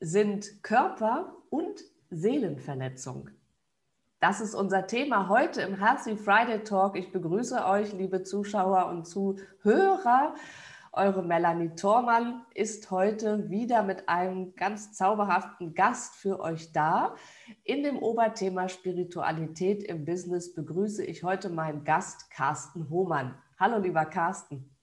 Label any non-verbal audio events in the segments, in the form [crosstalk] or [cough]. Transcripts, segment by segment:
sind Körper- und Seelenverletzung. Das ist unser Thema heute im Healthy Friday Talk. Ich begrüße euch, liebe Zuschauer und Zuhörer. Eure Melanie Thormann ist heute wieder mit einem ganz zauberhaften Gast für euch da. In dem Oberthema Spiritualität im Business begrüße ich heute meinen Gast Carsten Hohmann. Hallo, lieber Carsten.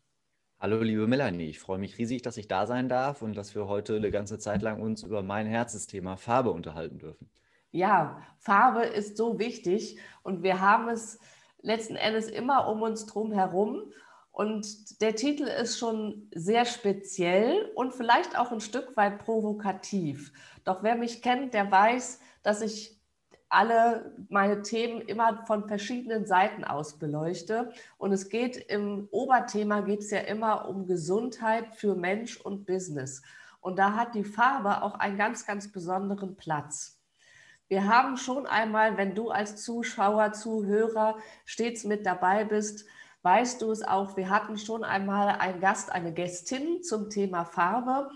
Hallo, liebe Melanie. Ich freue mich riesig, dass ich da sein darf und dass wir heute eine ganze Zeit lang uns über mein Herzensthema Farbe unterhalten dürfen. Ja, Farbe ist so wichtig und wir haben es letzten Endes immer um uns drum herum. Und der Titel ist schon sehr speziell und vielleicht auch ein Stück weit provokativ. Doch wer mich kennt, der weiß, dass ich alle meine Themen immer von verschiedenen Seiten aus beleuchte. Und es geht im Oberthema geht es ja immer um Gesundheit für Mensch und Business. Und da hat die Farbe auch einen ganz, ganz besonderen Platz. Wir haben schon einmal, wenn du als Zuschauer, Zuhörer stets mit dabei bist, weißt du es auch, wir hatten schon einmal einen Gast, eine Gästin zum Thema Farbe.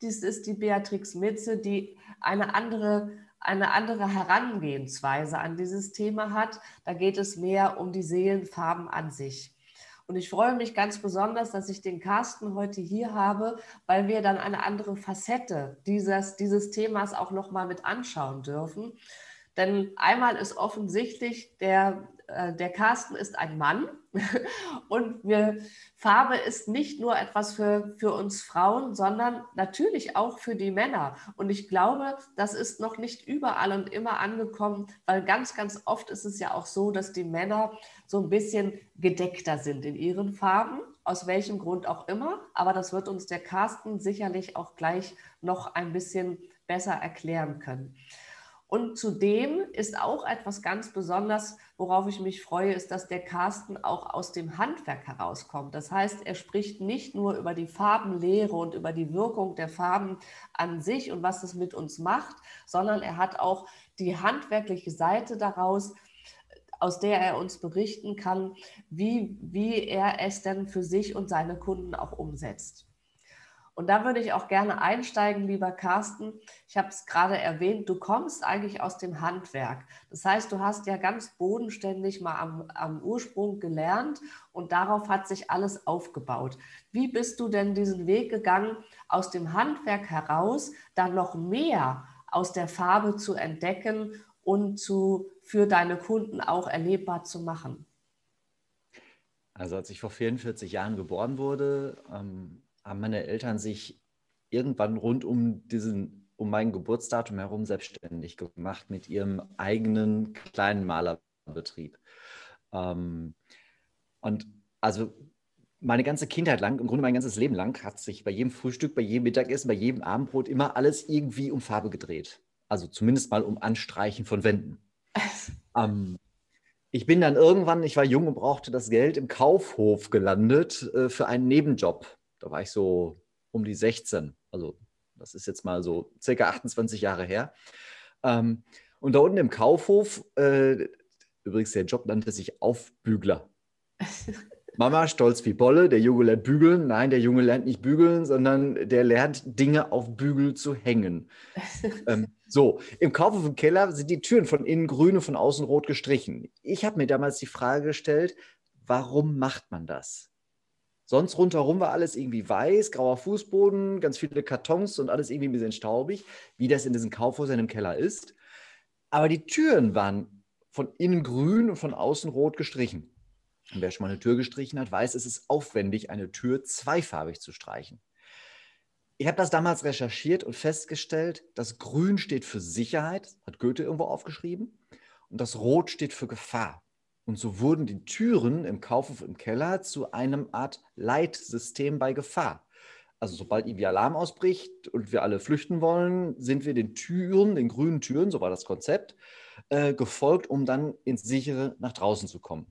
Dies ist die Beatrix Mitze, die eine andere eine andere Herangehensweise an dieses Thema hat. Da geht es mehr um die Seelenfarben an sich. Und ich freue mich ganz besonders, dass ich den Carsten heute hier habe, weil wir dann eine andere Facette dieses, dieses Themas auch nochmal mit anschauen dürfen. Denn einmal ist offensichtlich, der, äh, der Carsten ist ein Mann [laughs] und wir, Farbe ist nicht nur etwas für, für uns Frauen, sondern natürlich auch für die Männer. Und ich glaube, das ist noch nicht überall und immer angekommen, weil ganz, ganz oft ist es ja auch so, dass die Männer so ein bisschen gedeckter sind in ihren Farben, aus welchem Grund auch immer. Aber das wird uns der Carsten sicherlich auch gleich noch ein bisschen besser erklären können. Und zudem ist auch etwas ganz Besonderes, worauf ich mich freue, ist, dass der Carsten auch aus dem Handwerk herauskommt. Das heißt, er spricht nicht nur über die Farbenlehre und über die Wirkung der Farben an sich und was es mit uns macht, sondern er hat auch die handwerkliche Seite daraus, aus der er uns berichten kann, wie, wie er es denn für sich und seine Kunden auch umsetzt. Und da würde ich auch gerne einsteigen, lieber Carsten. Ich habe es gerade erwähnt, du kommst eigentlich aus dem Handwerk. Das heißt, du hast ja ganz bodenständig mal am, am Ursprung gelernt und darauf hat sich alles aufgebaut. Wie bist du denn diesen Weg gegangen, aus dem Handwerk heraus dann noch mehr aus der Farbe zu entdecken und zu, für deine Kunden auch erlebbar zu machen? Also als ich vor 44 Jahren geboren wurde, ähm, haben meine Eltern sich irgendwann rund um diesen, um mein Geburtsdatum herum selbstständig gemacht mit ihrem eigenen kleinen Malerbetrieb. Ähm, und also meine ganze Kindheit lang, im Grunde mein ganzes Leben lang, hat sich bei jedem Frühstück, bei jedem Mittagessen, bei jedem Abendbrot immer alles irgendwie um Farbe gedreht. Also zumindest mal um Anstreichen von Wänden. [laughs] ähm, ich bin dann irgendwann, ich war jung und brauchte das Geld im Kaufhof gelandet äh, für einen Nebenjob. Da war ich so um die 16. Also das ist jetzt mal so circa 28 Jahre her. Ähm, und da unten im Kaufhof, äh, übrigens der Job nannte sich Aufbügler. [laughs] Mama stolz wie Bolle, der Junge lernt bügeln. Nein, der Junge lernt nicht bügeln, sondern der lernt Dinge auf Bügel zu hängen. [laughs] ähm, so, im Kaufhof im Keller sind die Türen von innen grün und von außen rot gestrichen. Ich habe mir damals die Frage gestellt, warum macht man das? Sonst rundherum war alles irgendwie weiß, grauer Fußboden, ganz viele Kartons und alles irgendwie ein bisschen staubig, wie das in diesem Kaufhaus in dem Keller ist. Aber die Türen waren von innen grün und von außen rot gestrichen. Und wer schon mal eine Tür gestrichen hat, weiß, es ist aufwendig, eine Tür zweifarbig zu streichen. Ich habe das damals recherchiert und festgestellt, dass Grün steht für Sicherheit, hat Goethe irgendwo aufgeschrieben, und das Rot steht für Gefahr. Und so wurden die Türen im Kaufhof im Keller zu einem Art Leitsystem bei Gefahr. also sobald irgendwie Alarm ausbricht und wir alle flüchten wollen, sind wir den Türen, den grünen Türen, so war das Konzept, äh, gefolgt, um dann ins sichere nach draußen zu kommen.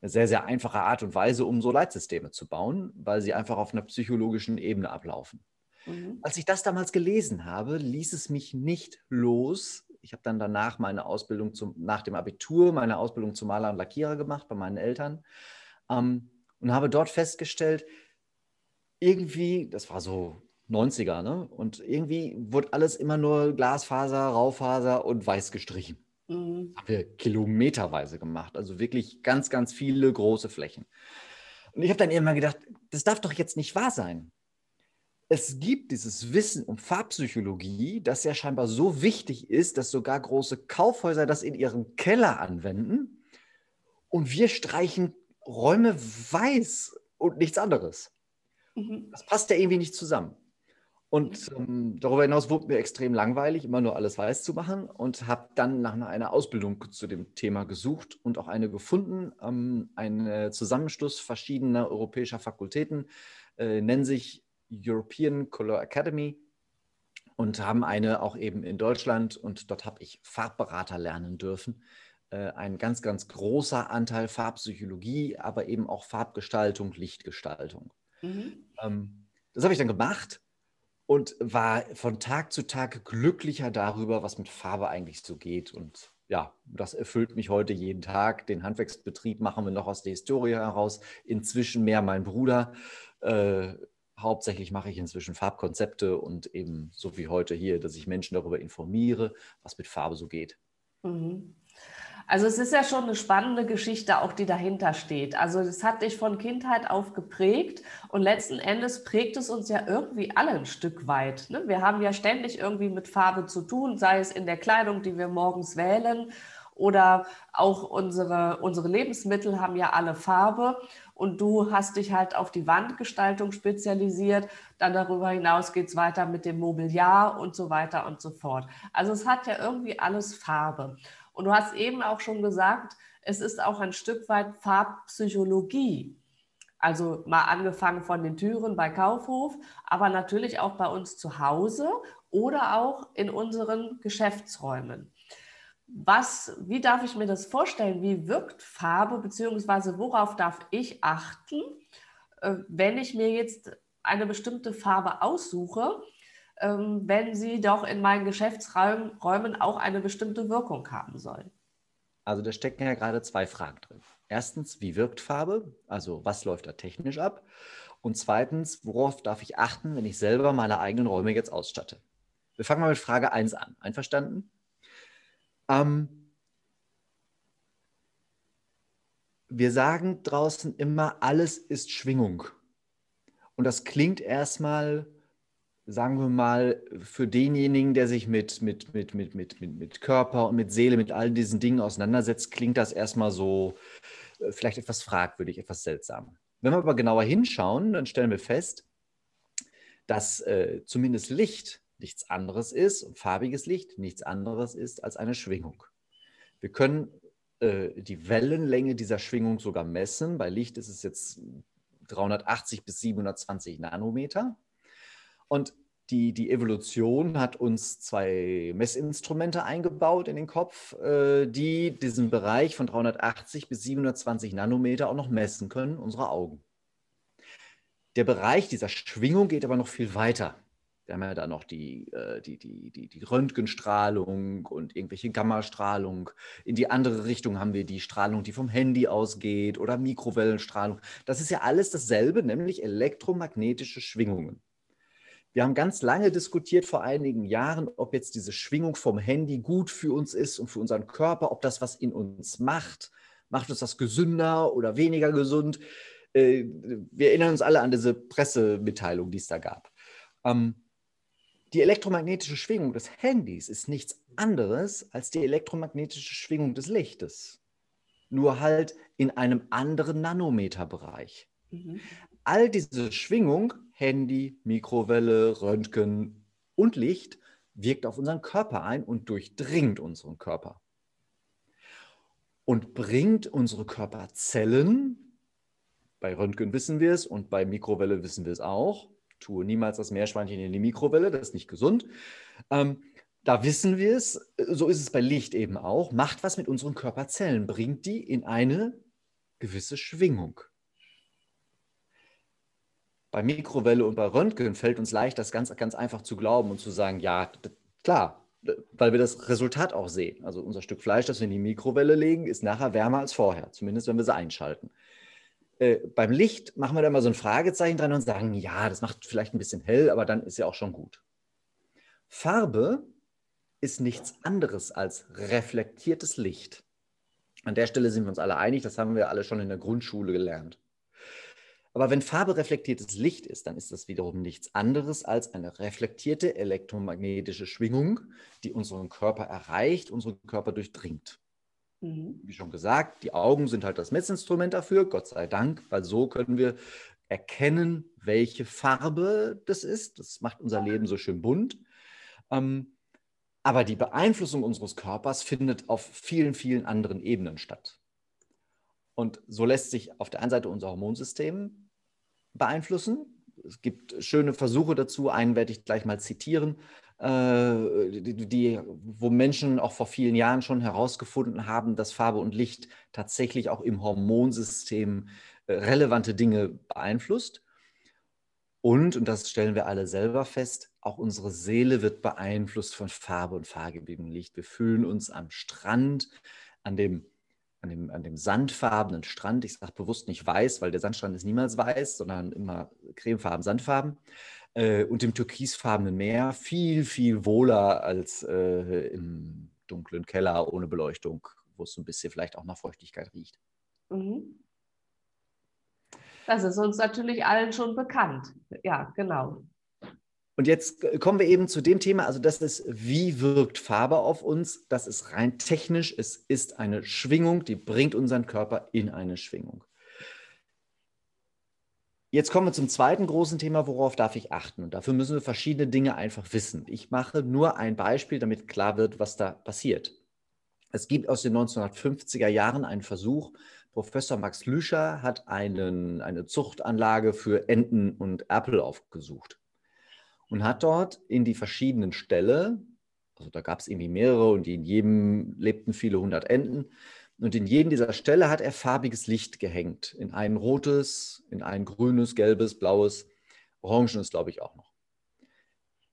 Eine sehr, sehr einfache Art und Weise, um so Leitsysteme zu bauen, weil sie einfach auf einer psychologischen Ebene ablaufen. Mhm. Als ich das damals gelesen habe, ließ es mich nicht los. Ich habe dann danach meine Ausbildung zum, nach dem Abitur, meine Ausbildung zum Maler und Lackierer gemacht bei meinen Eltern ähm, und habe dort festgestellt, irgendwie, das war so 90er, ne? Und irgendwie wurde alles immer nur Glasfaser, Raufaser und weiß gestrichen. Mhm. Haben wir kilometerweise gemacht. Also wirklich ganz, ganz viele große Flächen. Und ich habe dann irgendwann gedacht, das darf doch jetzt nicht wahr sein. Es gibt dieses Wissen um Farbpsychologie, das ja scheinbar so wichtig ist, dass sogar große Kaufhäuser das in ihrem Keller anwenden. Und wir streichen Räume weiß und nichts anderes. Mhm. Das passt ja irgendwie nicht zusammen. Und ähm, darüber hinaus wurde mir extrem langweilig, immer nur alles weiß zu machen und habe dann nach einer Ausbildung zu dem Thema gesucht und auch eine gefunden. Ähm, ein Zusammenschluss verschiedener europäischer Fakultäten äh, nennen sich European Color Academy und haben eine auch eben in Deutschland und dort habe ich Farbberater lernen dürfen. Äh, ein ganz, ganz großer Anteil Farbpsychologie, aber eben auch Farbgestaltung, Lichtgestaltung. Mhm. Ähm, das habe ich dann gemacht und war von Tag zu Tag glücklicher darüber, was mit Farbe eigentlich so geht. Und ja, das erfüllt mich heute jeden Tag. Den Handwerksbetrieb machen wir noch aus der Historie heraus. Inzwischen mehr mein Bruder. Äh, hauptsächlich mache ich inzwischen Farbkonzepte und eben so wie heute hier, dass ich Menschen darüber informiere, was mit Farbe so geht. Mhm. Also es ist ja schon eine spannende Geschichte, auch die dahinter steht. Also das hat dich von Kindheit auf geprägt und letzten Endes prägt es uns ja irgendwie alle ein Stück weit. Ne? Wir haben ja ständig irgendwie mit Farbe zu tun, sei es in der Kleidung, die wir morgens wählen oder auch unsere, unsere Lebensmittel haben ja alle Farbe und du hast dich halt auf die Wandgestaltung spezialisiert. Dann darüber hinaus geht es weiter mit dem Mobiliar und so weiter und so fort. Also es hat ja irgendwie alles Farbe. Und du hast eben auch schon gesagt, es ist auch ein Stück weit Farbpsychologie. Also mal angefangen von den Türen bei Kaufhof, aber natürlich auch bei uns zu Hause oder auch in unseren Geschäftsräumen. Was, wie darf ich mir das vorstellen? Wie wirkt Farbe, beziehungsweise worauf darf ich achten, äh, wenn ich mir jetzt eine bestimmte Farbe aussuche? Ähm, wenn sie doch in meinen Geschäftsräumen auch eine bestimmte Wirkung haben soll? Also da stecken ja gerade zwei Fragen drin. Erstens, wie wirkt Farbe? Also was läuft da technisch ab? Und zweitens, worauf darf ich achten, wenn ich selber meine eigenen Räume jetzt ausstatte? Wir fangen mal mit Frage 1 an. Einverstanden? Ähm, wir sagen draußen immer, alles ist Schwingung. Und das klingt erstmal sagen wir mal, für denjenigen, der sich mit, mit, mit, mit, mit, mit, mit Körper und mit Seele, mit all diesen Dingen auseinandersetzt, klingt das erstmal so äh, vielleicht etwas fragwürdig, etwas seltsam. Wenn wir aber genauer hinschauen, dann stellen wir fest, dass äh, zumindest Licht nichts anderes ist und farbiges Licht nichts anderes ist als eine Schwingung. Wir können äh, die Wellenlänge dieser Schwingung sogar messen. Bei Licht ist es jetzt 380 bis 720 Nanometer. Und die, die Evolution hat uns zwei Messinstrumente eingebaut in den Kopf, äh, die diesen Bereich von 380 bis 720 Nanometer auch noch messen können, unsere Augen. Der Bereich dieser Schwingung geht aber noch viel weiter. Wir haben ja da noch die, äh, die, die, die, die Röntgenstrahlung und irgendwelche Gammastrahlung. In die andere Richtung haben wir die Strahlung, die vom Handy ausgeht oder Mikrowellenstrahlung. Das ist ja alles dasselbe, nämlich elektromagnetische Schwingungen. Wir haben ganz lange diskutiert vor einigen Jahren, ob jetzt diese Schwingung vom Handy gut für uns ist und für unseren Körper, ob das was in uns macht. Macht uns das gesünder oder weniger gesund? Äh, wir erinnern uns alle an diese Pressemitteilung, die es da gab. Ähm, die elektromagnetische Schwingung des Handys ist nichts anderes als die elektromagnetische Schwingung des Lichtes. Nur halt in einem anderen Nanometerbereich. Mhm. All diese Schwingung Handy, Mikrowelle, Röntgen und Licht wirkt auf unseren Körper ein und durchdringt unseren Körper. Und bringt unsere Körperzellen, bei Röntgen wissen wir es und bei Mikrowelle wissen wir es auch, tue niemals das Meerschweinchen in die Mikrowelle, das ist nicht gesund. Ähm, da wissen wir es, so ist es bei Licht eben auch, macht was mit unseren Körperzellen, bringt die in eine gewisse Schwingung. Bei Mikrowelle und bei Röntgen fällt uns leicht, das ganz, ganz einfach zu glauben und zu sagen, ja, klar, weil wir das Resultat auch sehen. Also unser Stück Fleisch, das wir in die Mikrowelle legen, ist nachher wärmer als vorher, zumindest wenn wir sie einschalten. Äh, beim Licht machen wir da mal so ein Fragezeichen dran und sagen, ja, das macht vielleicht ein bisschen hell, aber dann ist ja auch schon gut. Farbe ist nichts anderes als reflektiertes Licht. An der Stelle sind wir uns alle einig, das haben wir alle schon in der Grundschule gelernt. Aber wenn Farbe reflektiertes Licht ist, dann ist das wiederum nichts anderes als eine reflektierte elektromagnetische Schwingung, die unseren Körper erreicht, unseren Körper durchdringt. Mhm. Wie schon gesagt, die Augen sind halt das Messinstrument dafür, Gott sei Dank, weil so können wir erkennen, welche Farbe das ist. Das macht unser Leben so schön bunt. Ähm, aber die Beeinflussung unseres Körpers findet auf vielen, vielen anderen Ebenen statt. Und so lässt sich auf der einen Seite unser Hormonsystem beeinflussen. Es gibt schöne Versuche dazu, einen werde ich gleich mal zitieren, die, die, wo Menschen auch vor vielen Jahren schon herausgefunden haben, dass Farbe und Licht tatsächlich auch im Hormonsystem äh, relevante Dinge beeinflusst. Und, und das stellen wir alle selber fest, auch unsere Seele wird beeinflusst von Farbe und farbengebigem Licht. Wir fühlen uns am Strand, an dem an dem, an dem sandfarbenen Strand. Ich sage bewusst nicht weiß, weil der Sandstrand ist niemals weiß, sondern immer cremefarben, sandfarben. Äh, und dem türkisfarbenen Meer viel, viel wohler als äh, im dunklen Keller ohne Beleuchtung, wo es so ein bisschen vielleicht auch nach Feuchtigkeit riecht. Mhm. Das ist uns natürlich allen schon bekannt. Ja, genau. Und jetzt kommen wir eben zu dem Thema, also das ist, wie wirkt Farbe auf uns? Das ist rein technisch, es ist eine Schwingung, die bringt unseren Körper in eine Schwingung. Jetzt kommen wir zum zweiten großen Thema, worauf darf ich achten? Und dafür müssen wir verschiedene Dinge einfach wissen. Ich mache nur ein Beispiel, damit klar wird, was da passiert. Es gibt aus den 1950er Jahren einen Versuch, Professor Max Lüscher hat einen, eine Zuchtanlage für Enten und Erpel aufgesucht und hat dort in die verschiedenen Ställe, also da gab es irgendwie mehrere und in jedem lebten viele hundert Enten, und in jedem dieser Ställe hat er farbiges Licht gehängt. In ein rotes, in ein grünes, gelbes, blaues, orangenes, glaube ich, auch noch.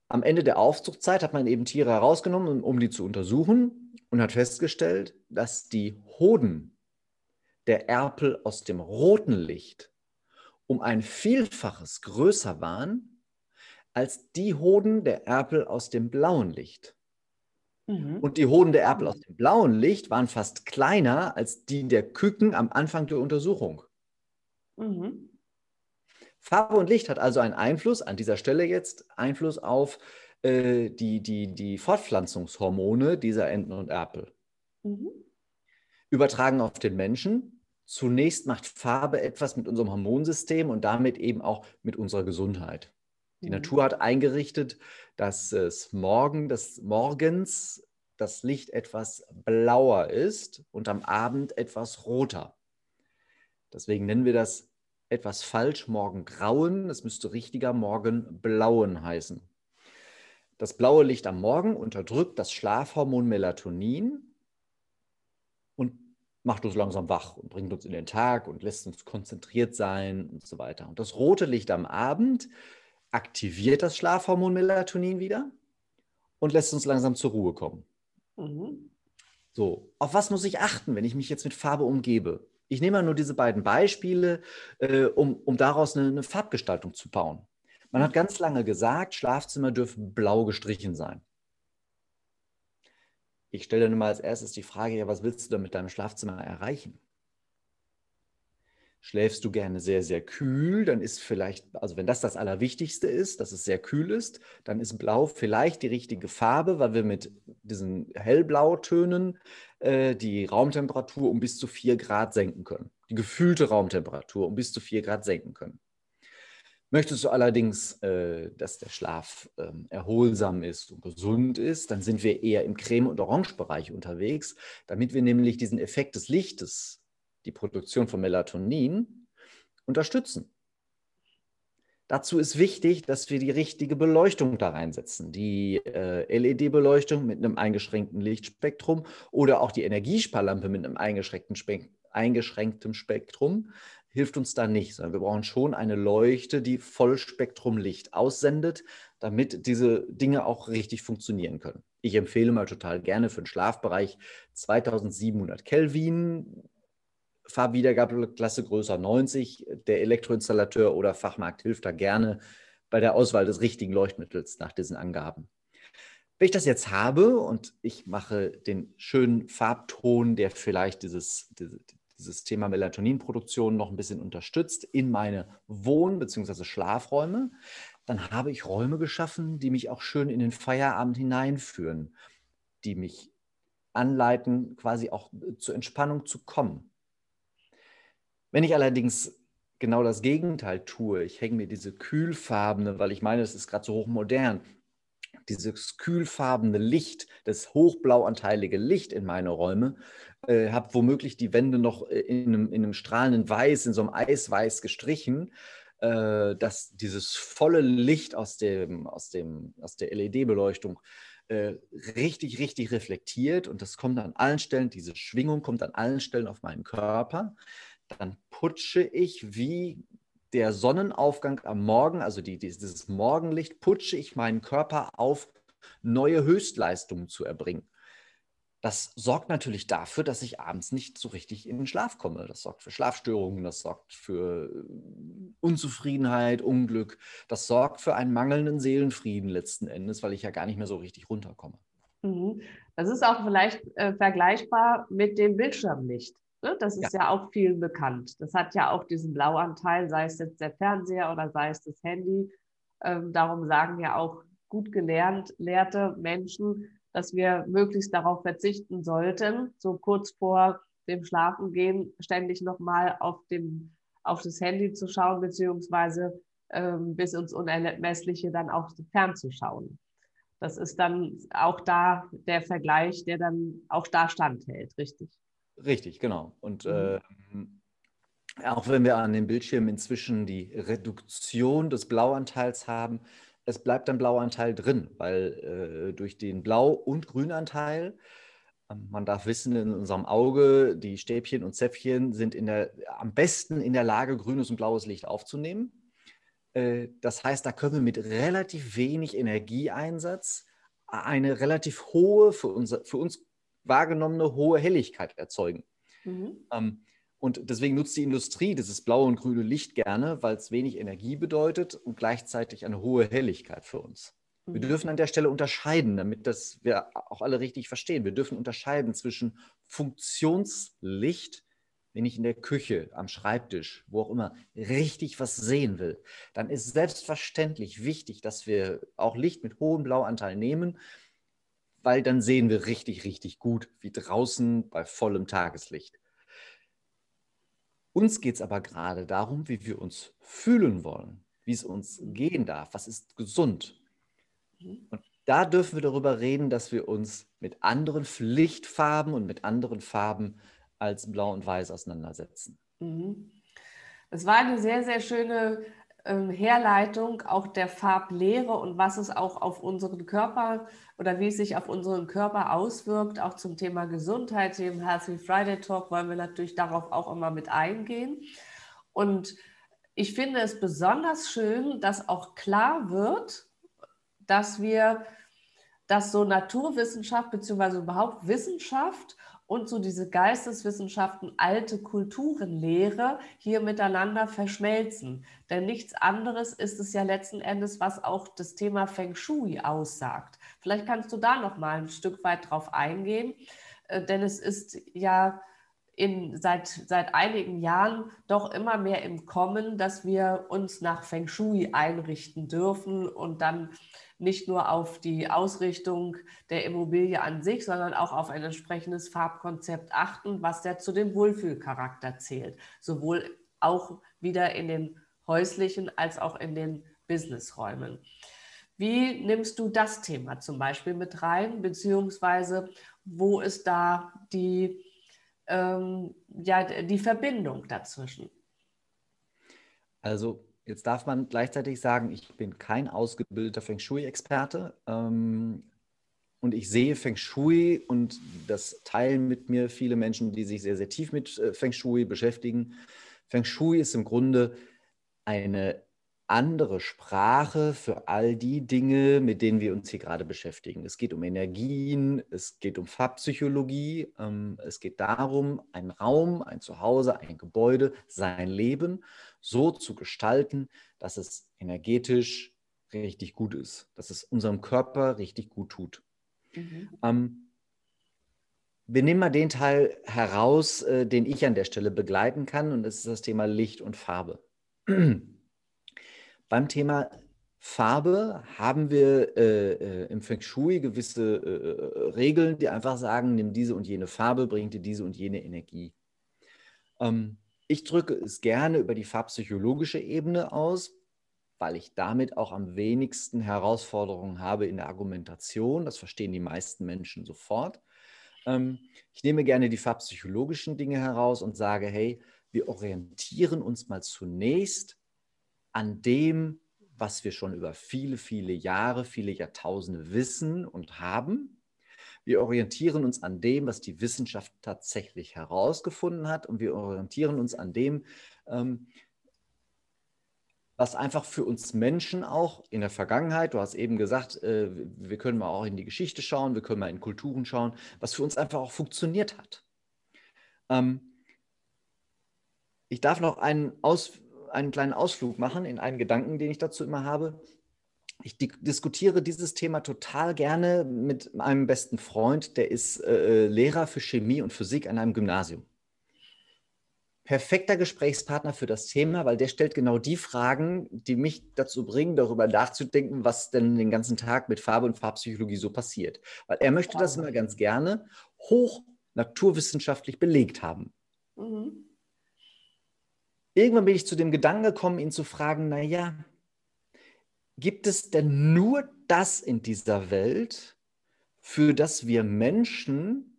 Am Ende der Aufzuchtzeit hat man eben Tiere herausgenommen, um die zu untersuchen und hat festgestellt, dass die Hoden der Erpel aus dem roten Licht um ein Vielfaches größer waren als die Hoden der Erpel aus dem blauen Licht. Mhm. Und die Hoden der Erpel aus dem blauen Licht waren fast kleiner als die der Küken am Anfang der Untersuchung. Mhm. Farbe und Licht hat also einen Einfluss, an dieser Stelle jetzt Einfluss auf äh, die, die, die Fortpflanzungshormone dieser Enten und Erpel. Mhm. Übertragen auf den Menschen. Zunächst macht Farbe etwas mit unserem Hormonsystem und damit eben auch mit unserer Gesundheit. Die mhm. Natur hat eingerichtet, dass es morgen, des morgens das Licht etwas blauer ist und am Abend etwas roter. Deswegen nennen wir das etwas falsch Morgengrauen. Es müsste richtiger Morgenblauen heißen. Das blaue Licht am Morgen unterdrückt das Schlafhormon Melatonin und macht uns langsam wach und bringt uns in den Tag und lässt uns konzentriert sein und so weiter. Und das rote Licht am Abend aktiviert das Schlafhormon Melatonin wieder und lässt uns langsam zur Ruhe kommen. Mhm. So, auf was muss ich achten, wenn ich mich jetzt mit Farbe umgebe? Ich nehme mal nur diese beiden Beispiele, äh, um, um daraus eine, eine Farbgestaltung zu bauen. Man hat ganz lange gesagt, Schlafzimmer dürfen blau gestrichen sein. Ich stelle dann mal als erstes die Frage, ja, was willst du denn mit deinem Schlafzimmer erreichen? Schläfst du gerne sehr, sehr kühl, dann ist vielleicht, also wenn das das Allerwichtigste ist, dass es sehr kühl ist, dann ist Blau vielleicht die richtige Farbe, weil wir mit diesen Hellblautönen äh, die Raumtemperatur um bis zu 4 Grad senken können. Die gefühlte Raumtemperatur um bis zu 4 Grad senken können. Möchtest du allerdings, äh, dass der Schlaf äh, erholsam ist und gesund ist, dann sind wir eher im Creme- und Orangebereich unterwegs, damit wir nämlich diesen Effekt des Lichtes die Produktion von Melatonin unterstützen. Dazu ist wichtig, dass wir die richtige Beleuchtung da reinsetzen. Die äh, LED-Beleuchtung mit einem eingeschränkten Lichtspektrum oder auch die Energiesparlampe mit einem eingeschränkten, Spe eingeschränktem Spektrum hilft uns da nicht, sondern wir brauchen schon eine Leuchte, die Vollspektrumlicht aussendet, damit diese Dinge auch richtig funktionieren können. Ich empfehle mal total gerne für den Schlafbereich 2700 Kelvin, Farbwiedergabeklasse größer 90. Der Elektroinstallateur oder Fachmarkt hilft da gerne bei der Auswahl des richtigen Leuchtmittels nach diesen Angaben. Wenn ich das jetzt habe und ich mache den schönen Farbton, der vielleicht dieses, dieses Thema Melatoninproduktion noch ein bisschen unterstützt, in meine Wohn- bzw. Schlafräume, dann habe ich Räume geschaffen, die mich auch schön in den Feierabend hineinführen, die mich anleiten, quasi auch zur Entspannung zu kommen. Wenn ich allerdings genau das Gegenteil tue, ich hänge mir diese kühlfarbene, weil ich meine, es ist gerade so hochmodern, dieses kühlfarbene Licht, das hochblauanteilige Licht in meine Räume, äh, habe womöglich die Wände noch äh, in einem, in einem, strahlenden Weiß, in so einem Eisweiß gestrichen, äh, dass dieses volle Licht aus, dem, aus, dem, aus der LED-Beleuchtung äh, richtig, richtig reflektiert. Und das kommt an allen Stellen, diese Schwingung kommt an allen Stellen auf meinen Körper. Dann putsche ich wie der Sonnenaufgang am Morgen, also die, dieses Morgenlicht, putsche ich meinen Körper auf, neue Höchstleistungen zu erbringen. Das sorgt natürlich dafür, dass ich abends nicht so richtig in den Schlaf komme. Das sorgt für Schlafstörungen, das sorgt für äh, Unzufriedenheit, Unglück. Das sorgt für einen mangelnden Seelenfrieden letzten Endes, weil ich ja gar nicht mehr so richtig runterkomme. Mhm. Das ist auch vielleicht äh, vergleichbar mit dem Bildschirmlicht. Ne? Das ist ja. ja. auch vielen bekannt. Das hat ja auch diesen Blauanteil, sei es jetzt der Fernseher oder sei es das Handy. Ähm, darum sagen ja auch gut gelernt, lehrte Menschen, dass wir möglichst darauf verzichten sollten, so kurz vor dem Schlafengehen ständig nochmal auf, auf das Handy zu schauen, beziehungsweise ähm, bis ins Unermessliche dann auch fernzuschauen. Das ist dann auch da der Vergleich, der dann auch da standhält, richtig? Richtig, genau. Und äh, auch wenn wir an den Bildschirmen inzwischen die Reduktion des Blauanteils haben, es bleibt ein Blauanteil drin, weil äh, durch den Blau- und Grünanteil, äh, man darf wissen, in unserem Auge, die Stäbchen und Zäpfchen sind in der, am besten in der Lage, grünes und blaues Licht aufzunehmen. Äh, das heißt, da können wir mit relativ wenig Energieeinsatz eine relativ hohe, für, unser, für uns wahrgenommene hohe Helligkeit erzeugen. Mhm. Ähm, und deswegen nutzt die Industrie dieses blaue und grüne Licht gerne, weil es wenig Energie bedeutet und gleichzeitig eine hohe Helligkeit für uns. Wir mhm. dürfen an der Stelle unterscheiden, damit das wir auch alle richtig verstehen. Wir dürfen unterscheiden zwischen Funktionslicht, wenn ich in der Küche, am Schreibtisch, wo auch immer, richtig was sehen will, dann ist selbstverständlich wichtig, dass wir auch Licht mit hohem Blauanteil nehmen weil dann sehen wir richtig, richtig gut, wie draußen bei vollem Tageslicht. Uns geht es aber gerade darum, wie wir uns fühlen wollen, wie es uns gehen darf, was ist gesund. Mhm. Und da dürfen wir darüber reden, dass wir uns mit anderen Lichtfarben und mit anderen Farben als Blau und Weiß auseinandersetzen. Mhm. Es war eine sehr, sehr schöne ähm, Herleitung auch der Farblehre und was es auch auf unseren Körper oder wie es sich auf unseren Körper auswirkt, auch zum Thema Gesundheit, dem Healthy Friday Talk, wollen wir natürlich darauf auch immer mit eingehen. Und ich finde es besonders schön, dass auch klar wird, dass wir, dass so Naturwissenschaft beziehungsweise überhaupt Wissenschaft und so diese Geisteswissenschaften, alte Kulturenlehre hier miteinander verschmelzen. Denn nichts anderes ist es ja letzten Endes, was auch das Thema Feng Shui aussagt. Vielleicht kannst du da noch mal ein Stück weit drauf eingehen, äh, denn es ist ja in, seit, seit einigen Jahren doch immer mehr im Kommen, dass wir uns nach Feng Shui einrichten dürfen und dann nicht nur auf die Ausrichtung der Immobilie an sich, sondern auch auf ein entsprechendes Farbkonzept achten, was der zu dem Wohlfühlcharakter zählt. Sowohl auch wieder in den häuslichen als auch in den Businessräumen. Wie nimmst du das Thema zum Beispiel mit rein, beziehungsweise wo ist da die, ähm, ja, die Verbindung dazwischen? Also Jetzt darf man gleichzeitig sagen, ich bin kein ausgebildeter Feng Shui-Experte. Ähm, und ich sehe Feng Shui und das teilen mit mir viele Menschen, die sich sehr, sehr tief mit äh, Feng Shui beschäftigen. Feng Shui ist im Grunde eine andere Sprache für all die Dinge, mit denen wir uns hier gerade beschäftigen. Es geht um Energien, es geht um Farbpsychologie, ähm, es geht darum, einen Raum, ein Zuhause, ein Gebäude, sein Leben so zu gestalten, dass es energetisch richtig gut ist, dass es unserem Körper richtig gut tut. Mhm. Ähm, wir nehmen mal den Teil heraus, äh, den ich an der Stelle begleiten kann, und das ist das Thema Licht und Farbe. Beim Thema Farbe haben wir äh, äh, im Feng Shui gewisse äh, Regeln, die einfach sagen, nimm diese und jene Farbe, bring dir diese und jene Energie. Ähm, ich drücke es gerne über die farbpsychologische Ebene aus, weil ich damit auch am wenigsten Herausforderungen habe in der Argumentation. Das verstehen die meisten Menschen sofort. Ähm, ich nehme gerne die farbpsychologischen Dinge heraus und sage, hey, wir orientieren uns mal zunächst an dem, was wir schon über viele, viele Jahre, viele Jahrtausende wissen und haben. Wir orientieren uns an dem, was die Wissenschaft tatsächlich herausgefunden hat und wir orientieren uns an dem, ähm, was einfach für uns Menschen auch in der Vergangenheit, du hast eben gesagt, äh, wir können mal auch in die Geschichte schauen, wir können mal in Kulturen schauen, was für uns einfach auch funktioniert hat. Ähm, ich darf noch einen Aus, einen kleinen Ausflug machen in einen Gedanken, den ich dazu immer habe. Ich di diskutiere dieses Thema total gerne mit meinem besten Freund, der ist äh, Lehrer für Chemie und Physik an einem Gymnasium. Perfekter Gesprächspartner für das Thema, weil der stellt genau die Fragen, die mich dazu bringen, darüber nachzudenken, was denn den ganzen Tag mit Farbe und Farbpsychologie so passiert. Weil er möchte das immer ganz gerne hoch naturwissenschaftlich belegt haben. Mhm irgendwann bin ich zu dem Gedanken gekommen, ihn zu fragen, naja, gibt es denn nur das in dieser Welt, für das wir Menschen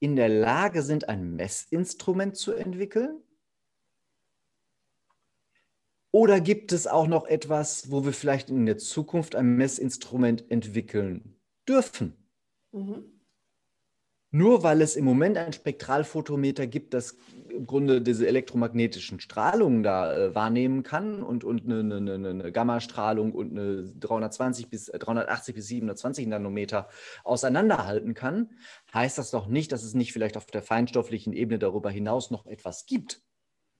in der Lage sind, ein Messinstrument zu entwickeln? Oder gibt es auch noch etwas, wo wir vielleicht in der Zukunft ein Messinstrument entwickeln dürfen? Mhm. Nur weil es im Moment ein Spektralphotometer gibt, das im Grunde diese elektromagnetischen Strahlungen da äh, wahrnehmen kann und, und eine, eine, eine Gammastrahlung und eine 320 bis, 380 äh, bis 720 Nanometer auseinanderhalten kann, heißt das doch nicht, dass es nicht vielleicht auf der feinstofflichen Ebene darüber hinaus noch etwas gibt,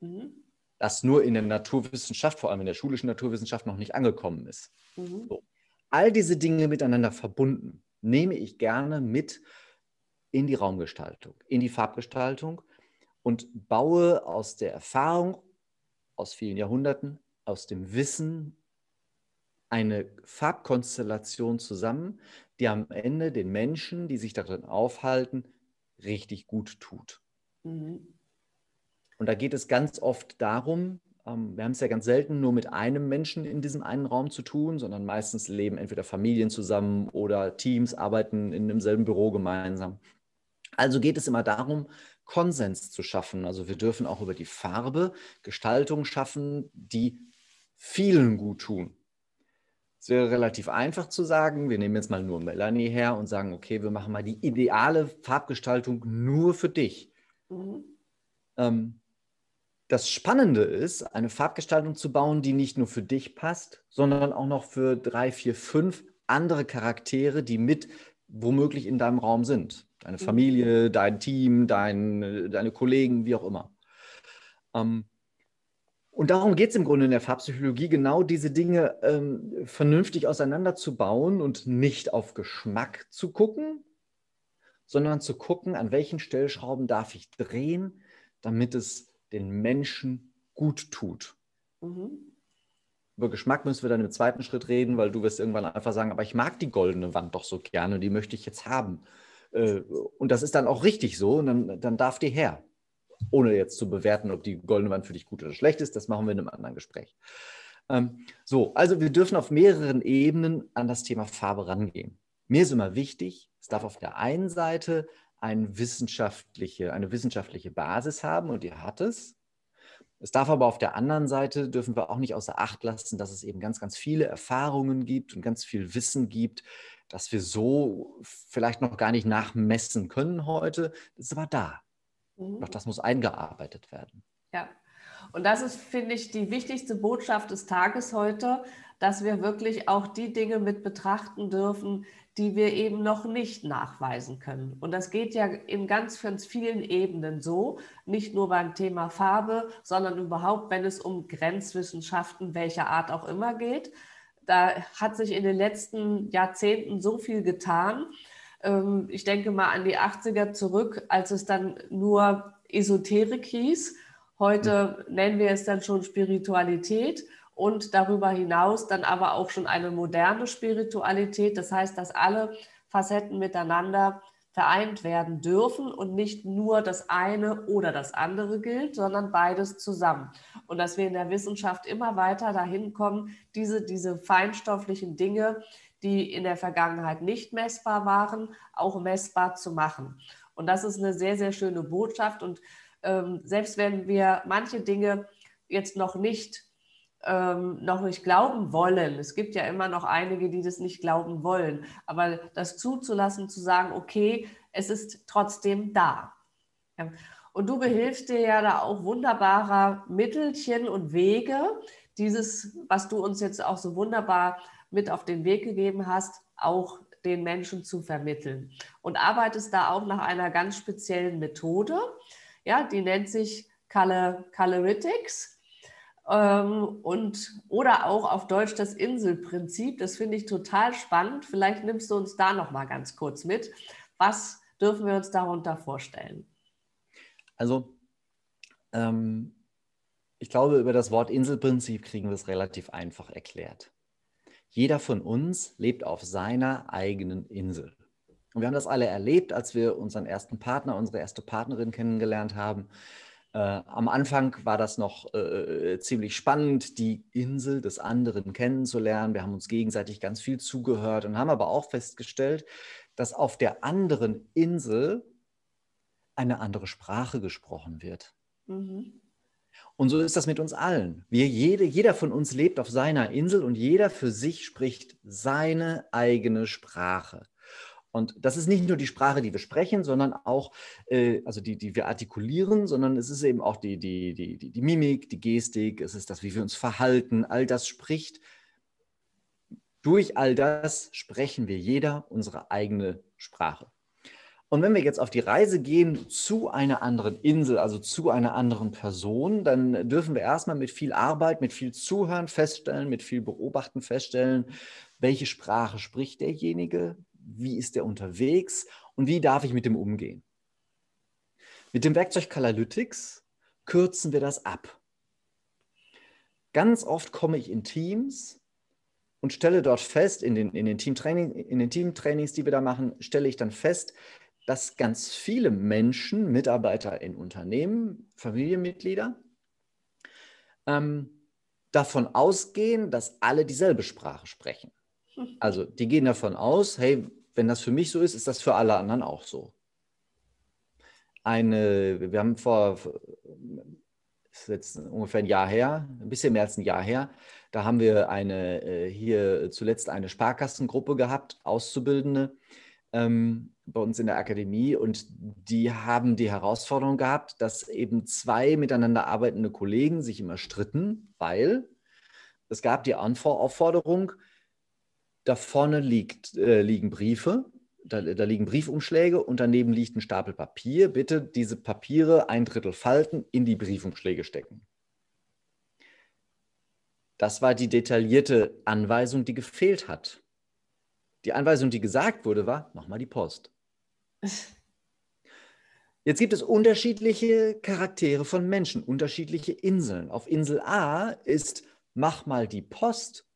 mhm. das nur in der Naturwissenschaft, vor allem in der schulischen Naturwissenschaft, noch nicht angekommen ist. Mhm. So. All diese Dinge miteinander verbunden nehme ich gerne mit in die Raumgestaltung, in die Farbgestaltung und baue aus der Erfahrung aus vielen Jahrhunderten, aus dem Wissen eine Farbkonstellation zusammen, die am Ende den Menschen, die sich darin aufhalten, richtig gut tut. Mhm. Und da geht es ganz oft darum, ähm, wir haben es ja ganz selten nur mit einem Menschen in diesem einen Raum zu tun, sondern meistens leben entweder Familien zusammen oder Teams, arbeiten in demselben Büro gemeinsam. Also geht es immer darum, Konsens zu schaffen. Also wir dürfen auch über die Farbe Gestaltung schaffen, die vielen gut tun. Es wäre relativ einfach zu sagen, wir nehmen jetzt mal nur Melanie her und sagen, okay, wir machen mal die ideale Farbgestaltung nur für dich. Mhm. Ähm, das Spannende ist, eine Farbgestaltung zu bauen, die nicht nur für dich passt, sondern auch noch für drei, vier, fünf andere Charaktere, die mit womöglich in deinem Raum sind deine mhm. Familie, dein Team, dein, deine Kollegen, wie auch immer. Ähm, und darum geht es im Grunde in der Farbpsychologie, genau diese Dinge ähm, vernünftig auseinanderzubauen und nicht auf Geschmack zu gucken, sondern zu gucken, an welchen Stellschrauben darf ich drehen, damit es den Menschen gut tut. Mhm. Über Geschmack müssen wir dann im zweiten Schritt reden, weil du wirst irgendwann einfach sagen, aber ich mag die goldene Wand doch so gerne, die möchte ich jetzt haben. Äh, und das ist dann auch richtig so und dann, dann darf die her. Ohne jetzt zu bewerten, ob die goldene Wand für dich gut oder schlecht ist, das machen wir in einem anderen Gespräch. Ähm, so, also wir dürfen auf mehreren Ebenen an das Thema Farbe rangehen. Mir ist immer wichtig, es darf auf der einen Seite eine wissenschaftliche, eine wissenschaftliche Basis haben und die hat es. Es darf aber auf der anderen Seite, dürfen wir auch nicht außer Acht lassen, dass es eben ganz, ganz viele Erfahrungen gibt und ganz viel Wissen gibt, das wir so vielleicht noch gar nicht nachmessen können heute. Ist aber da. Mhm. Doch das muss eingearbeitet werden. Ja. Und das ist, finde ich, die wichtigste Botschaft des Tages heute, dass wir wirklich auch die Dinge mit betrachten dürfen, die wir eben noch nicht nachweisen können. Und das geht ja in ganz, ganz vielen Ebenen so, nicht nur beim Thema Farbe, sondern überhaupt, wenn es um Grenzwissenschaften welcher Art auch immer geht. Da hat sich in den letzten Jahrzehnten so viel getan. Ähm, ich denke mal an die 80er zurück, als es dann nur Esoterik hieß. Heute nennen wir es dann schon Spiritualität und darüber hinaus dann aber auch schon eine moderne Spiritualität. Das heißt, dass alle Facetten miteinander vereint werden dürfen und nicht nur das eine oder das andere gilt, sondern beides zusammen. Und dass wir in der Wissenschaft immer weiter dahin kommen, diese, diese feinstofflichen Dinge, die in der Vergangenheit nicht messbar waren, auch messbar zu machen. Und das ist eine sehr, sehr schöne Botschaft. Und ähm, selbst wenn wir manche Dinge jetzt noch nicht ähm, noch nicht glauben wollen. Es gibt ja immer noch einige, die das nicht glauben wollen. Aber das zuzulassen, zu sagen, okay, es ist trotzdem da. Ja. Und du behilfst dir ja da auch wunderbarer Mittelchen und Wege, dieses, was du uns jetzt auch so wunderbar mit auf den Weg gegeben hast, auch den Menschen zu vermitteln. Und arbeitest da auch nach einer ganz speziellen Methode, ja, die nennt sich Caloritics. Ähm, und, oder auch auf Deutsch das Inselprinzip. Das finde ich total spannend. Vielleicht nimmst du uns da noch mal ganz kurz mit. Was dürfen wir uns darunter vorstellen? Also, ähm, ich glaube, über das Wort Inselprinzip kriegen wir es relativ einfach erklärt. Jeder von uns lebt auf seiner eigenen Insel. Und wir haben das alle erlebt, als wir unseren ersten Partner, unsere erste Partnerin kennengelernt haben. Äh, am Anfang war das noch äh, ziemlich spannend, die Insel des anderen kennenzulernen. Wir haben uns gegenseitig ganz viel zugehört und haben aber auch festgestellt, dass auf der anderen Insel eine andere Sprache gesprochen wird. Mhm. Und so ist das mit uns allen. Wir, jede, jeder von uns lebt auf seiner Insel und jeder für sich spricht seine eigene Sprache. Und das ist nicht nur die Sprache, die wir sprechen, sondern auch, äh, also die, die wir artikulieren, sondern es ist eben auch die, die, die, die, Mimik, die Gestik, es ist das, wie wir uns verhalten, all das spricht. Durch all das sprechen wir jeder unsere eigene Sprache. Und wenn wir jetzt auf die Reise gehen zu einer anderen Insel, also zu einer anderen Person, dann dürfen wir erstmal mit viel Arbeit, mit viel Zuhören feststellen, mit viel Beobachten feststellen, welche Sprache spricht derjenige, wie ist der unterwegs und wie darf ich mit dem umgehen. Mit dem Werkzeug Calalytics kürzen wir das ab. Ganz oft komme ich in Teams und stelle dort fest, in den, in den, Teamtraining, in den Teamtrainings, die wir da machen, stelle ich dann fest, dass ganz viele Menschen, Mitarbeiter in Unternehmen, Familienmitglieder, ähm, davon ausgehen, dass alle dieselbe Sprache sprechen. Also die gehen davon aus, hey, wenn das für mich so ist, ist das für alle anderen auch so. Eine, wir haben vor, ist jetzt ungefähr ein Jahr her, ein bisschen mehr als ein Jahr her, da haben wir eine, äh, hier zuletzt eine Sparkassengruppe gehabt, Auszubildende ähm, bei uns in der Akademie und die haben die Herausforderung gehabt, dass eben zwei miteinander arbeitende Kollegen sich immer stritten, weil es gab die Aufforderung, da vorne liegt, äh, liegen Briefe, da, da, liegen Briefumschläge und daneben liegt ein Stapel Papier. Bitte diese Papiere ein Drittel falten, in die Briefumschläge stecken. Das war die detaillierte Anweisung, die gefehlt hat. Die Anweisung, die gesagt wurde, war, mach mal die Post. [laughs] Jetzt gibt es unterschiedliche Charaktere von Menschen, unterschiedliche Inseln. Auf Insel A ist, mach mal die Post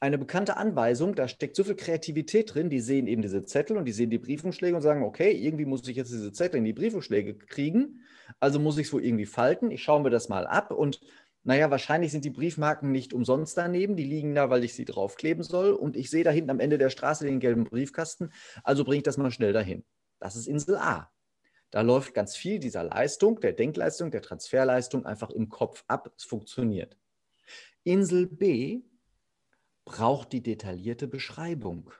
eine bekannte Anweisung, da steckt so viel Kreativität drin, die sehen eben diese Zettel und die sehen die Briefumschläge und sagen, okay, irgendwie muss ich jetzt diese Zettel in die Briefumschläge kriegen, also muss ich es wohl irgendwie falten. Ich schaue mir das mal ab und naja, wahrscheinlich sind die Briefmarken nicht umsonst daneben, die liegen da, weil ich sie draufkleben soll und ich sehe da hinten am Ende der Straße den gelben Briefkasten, also bringe ich das mal schnell dahin. Das ist Insel A. Da läuft ganz viel dieser Leistung, der Denkleistung, der Transferleistung einfach im Kopf ab. Es funktioniert. Insel B braucht die detaillierte Beschreibung.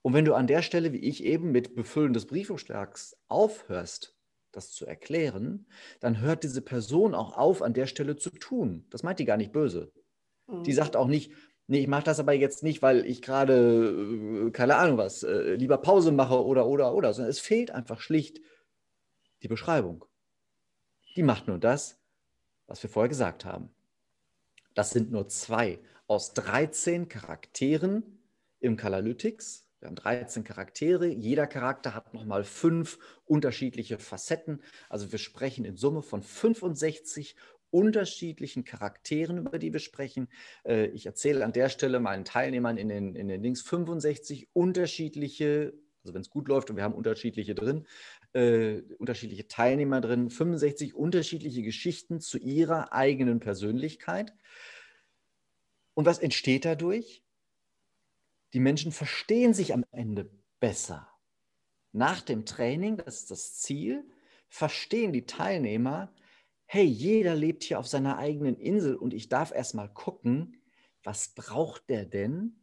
Und wenn du an der Stelle, wie ich eben, mit Befüllen des Briefungsstärks aufhörst, das zu erklären, dann hört diese Person auch auf, an der Stelle zu tun. Das meint die gar nicht böse. Mhm. Die sagt auch nicht, nee, ich mache das aber jetzt nicht, weil ich gerade, äh, keine Ahnung was, äh, lieber Pause mache oder, oder, oder, sondern es fehlt einfach schlicht die Beschreibung. Die macht nur das, was wir vorher gesagt haben. Das sind nur zwei aus 13 Charakteren im Kalalytics. Wir haben 13 Charaktere. Jeder Charakter hat nochmal fünf unterschiedliche Facetten. Also wir sprechen in Summe von 65 unterschiedlichen Charakteren, über die wir sprechen. Äh, ich erzähle an der Stelle meinen Teilnehmern in den, in den Links 65 unterschiedliche, also wenn es gut läuft und wir haben unterschiedliche drin, äh, unterschiedliche Teilnehmer drin, 65 unterschiedliche Geschichten zu ihrer eigenen Persönlichkeit. Und was entsteht dadurch? Die Menschen verstehen sich am Ende besser. Nach dem Training, das ist das Ziel, verstehen die Teilnehmer, hey, jeder lebt hier auf seiner eigenen Insel und ich darf erstmal gucken, was braucht der denn,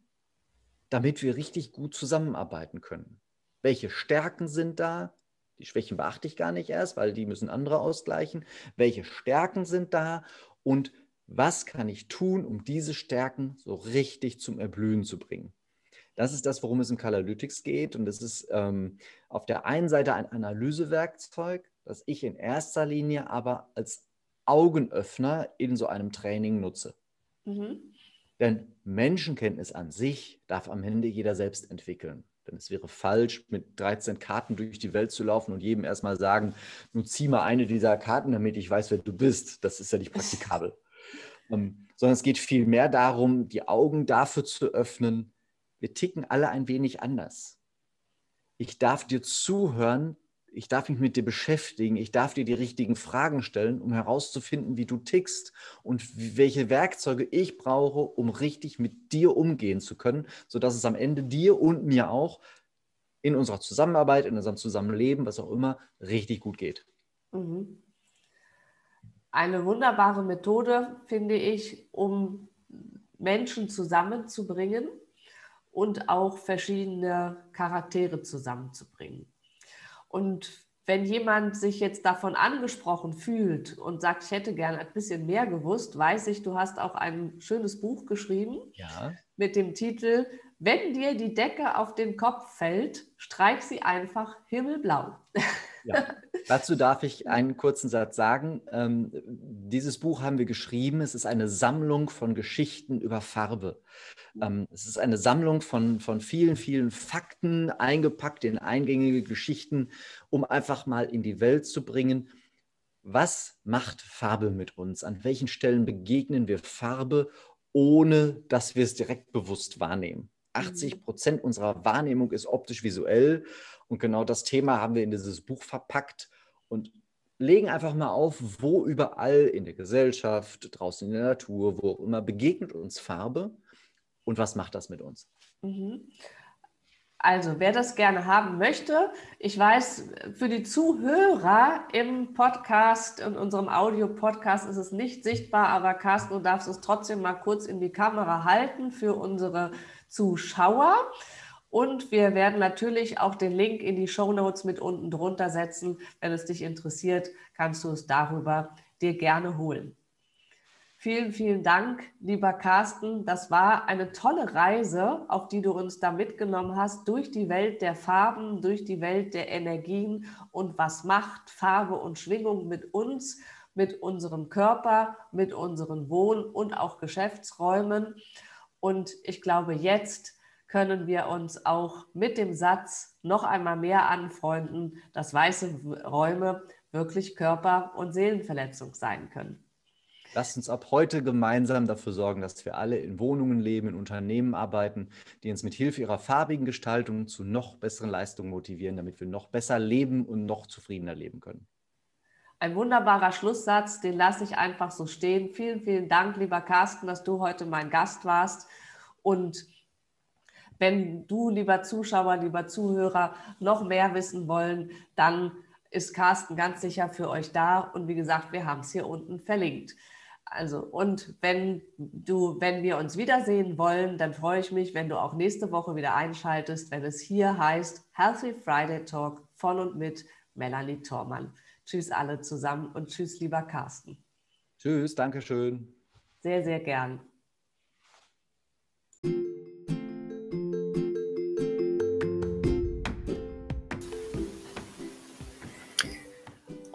damit wir richtig gut zusammenarbeiten können? Welche Stärken sind da? Die Schwächen beachte ich gar nicht erst, weil die müssen andere ausgleichen. Welche Stärken sind da und was kann ich tun, um diese Stärken so richtig zum Erblühen zu bringen? Das ist das, worum es im Kalalytics geht. Und es ist ähm, auf der einen Seite ein Analysewerkzeug, das ich in erster Linie aber als Augenöffner in so einem Training nutze. Mhm. Denn Menschenkenntnis an sich darf am Ende jeder selbst entwickeln. Denn es wäre falsch, mit 13 Karten durch die Welt zu laufen und jedem erstmal sagen, nun zieh mal eine dieser Karten, damit ich weiß, wer du bist. Das ist ja nicht praktikabel. [laughs] ähm, sondern es geht vielmehr darum, die Augen dafür zu öffnen, wir ticken alle ein wenig anders. Ich darf dir zuhören, ich darf mich mit dir beschäftigen, ich darf dir die richtigen Fragen stellen, um herauszufinden, wie du tickst und welche Werkzeuge ich brauche, um richtig mit dir umgehen zu können, sodass es am Ende dir und mir auch in unserer Zusammenarbeit, in unserem Zusammenleben, was auch immer, richtig gut geht. Mhm. Eine wunderbare Methode, finde ich, um Menschen zusammenzubringen und auch verschiedene Charaktere zusammenzubringen. Und wenn jemand sich jetzt davon angesprochen fühlt und sagt, ich hätte gerne ein bisschen mehr gewusst, weiß ich, du hast auch ein schönes Buch geschrieben ja. mit dem Titel Wenn dir die Decke auf den Kopf fällt, streich sie einfach himmelblau. Ja. [laughs] Dazu darf ich einen kurzen Satz sagen. Ähm, dieses Buch haben wir geschrieben. Es ist eine Sammlung von Geschichten über Farbe. Ähm, es ist eine Sammlung von, von vielen, vielen Fakten, eingepackt in eingängige Geschichten, um einfach mal in die Welt zu bringen. Was macht Farbe mit uns? An welchen Stellen begegnen wir Farbe, ohne dass wir es direkt bewusst wahrnehmen? 80 mhm. Prozent unserer Wahrnehmung ist optisch-visuell und genau das Thema haben wir in dieses Buch verpackt und legen einfach mal auf, wo überall in der Gesellschaft, draußen in der Natur, wo auch immer begegnet uns Farbe und was macht das mit uns. Mhm. Also, wer das gerne haben möchte, ich weiß, für die Zuhörer im Podcast, in unserem Audio-Podcast ist es nicht sichtbar, aber Carsten, du darfst es trotzdem mal kurz in die Kamera halten für unsere Zuschauer. Und wir werden natürlich auch den Link in die Show Notes mit unten drunter setzen. Wenn es dich interessiert, kannst du es darüber dir gerne holen. Vielen, vielen Dank, lieber Carsten. Das war eine tolle Reise, auf die du uns da mitgenommen hast, durch die Welt der Farben, durch die Welt der Energien und was macht Farbe und Schwingung mit uns, mit unserem Körper, mit unseren Wohn- und auch Geschäftsräumen. Und ich glaube, jetzt können wir uns auch mit dem Satz noch einmal mehr anfreunden, dass weiße Räume wirklich Körper- und Seelenverletzung sein können. Lasst uns ab heute gemeinsam dafür sorgen, dass wir alle in Wohnungen leben, in Unternehmen arbeiten, die uns mit Hilfe ihrer farbigen Gestaltung zu noch besseren Leistungen motivieren, damit wir noch besser leben und noch zufriedener leben können. Ein wunderbarer Schlusssatz, den lasse ich einfach so stehen. Vielen, vielen Dank, lieber Carsten, dass du heute mein Gast warst. Und wenn du, lieber Zuschauer, lieber Zuhörer, noch mehr wissen wollen, dann ist Carsten ganz sicher für euch da. Und wie gesagt, wir haben es hier unten verlinkt. Also, und wenn du, wenn wir uns wiedersehen wollen, dann freue ich mich, wenn du auch nächste Woche wieder einschaltest, wenn es hier heißt Healthy Friday Talk von und mit Melanie Thormann. Tschüss alle zusammen und tschüss, lieber Carsten. Tschüss, danke schön. Sehr, sehr gern.